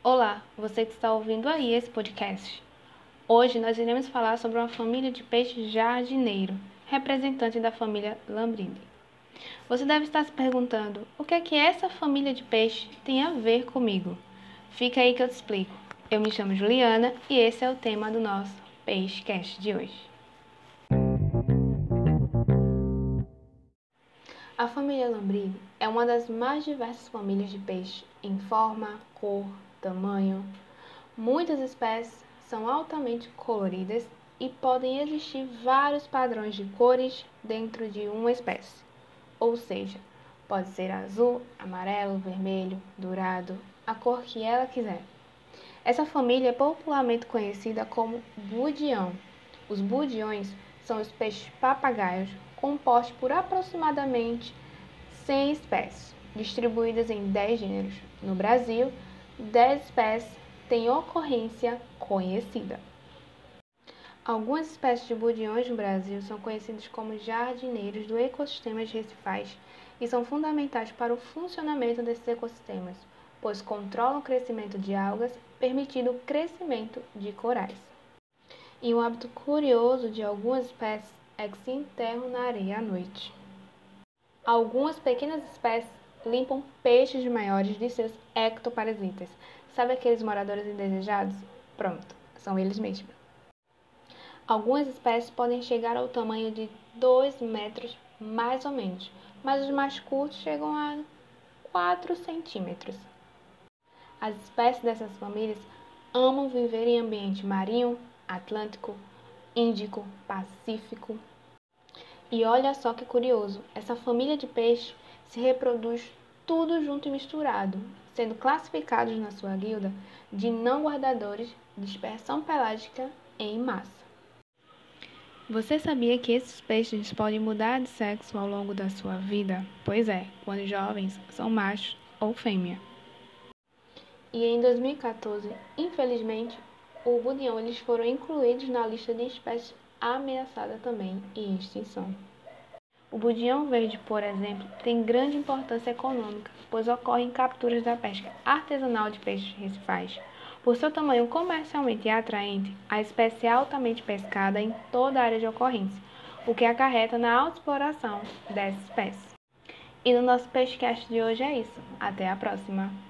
Olá, você que está ouvindo aí esse podcast. Hoje nós iremos falar sobre uma família de peixes jardineiro, representante da família Lambrine. Você deve estar se perguntando o que é que essa família de peixes tem a ver comigo. Fica aí que eu te explico. Eu me chamo Juliana e esse é o tema do nosso Peixecast de hoje. A família Lambrine é uma das mais diversas famílias de peixes em forma, cor, tamanho. Muitas espécies são altamente coloridas e podem existir vários padrões de cores dentro de uma espécie. Ou seja, pode ser azul, amarelo, vermelho, dourado, a cor que ela quiser. Essa família é popularmente conhecida como budião. Os budiões são os peixes papagaios compostos por aproximadamente 100 espécies, distribuídas em 10 gêneros. No Brasil, 10 espécies têm ocorrência conhecida. Algumas espécies de budiões no Brasil são conhecidas como jardineiros do ecossistema de recifais e são fundamentais para o funcionamento desses ecossistemas, pois controlam o crescimento de algas, permitindo o crescimento de corais. E um hábito curioso de algumas espécies é que se enterram na areia à noite. Algumas pequenas espécies limpam peixes maiores de seus ectoparasitas. Sabe aqueles moradores indesejados? Pronto, são eles mesmos. Algumas espécies podem chegar ao tamanho de 2 metros, mais ou menos, mas os mais curtos chegam a 4 centímetros. As espécies dessas famílias amam viver em ambiente marinho, atlântico, índico, pacífico. E olha só que curioso, essa família de peixes se reproduz tudo junto e misturado, sendo classificados na sua guilda de não guardadores de dispersão pelágica em massa. Você sabia que esses peixes podem mudar de sexo ao longo da sua vida? Pois é, quando jovens são machos ou fêmea. E em 2014, infelizmente, o budião eles foram incluídos na lista de espécies ameaçadas também em extinção. O budião verde, por exemplo, tem grande importância econômica, pois ocorrem capturas da pesca artesanal de peixes recifais. Por seu tamanho comercialmente atraente, a espécie é altamente pescada em toda a área de ocorrência, o que acarreta na autoexploração dessa espécie. E no nosso Peixecast de hoje é isso. Até a próxima!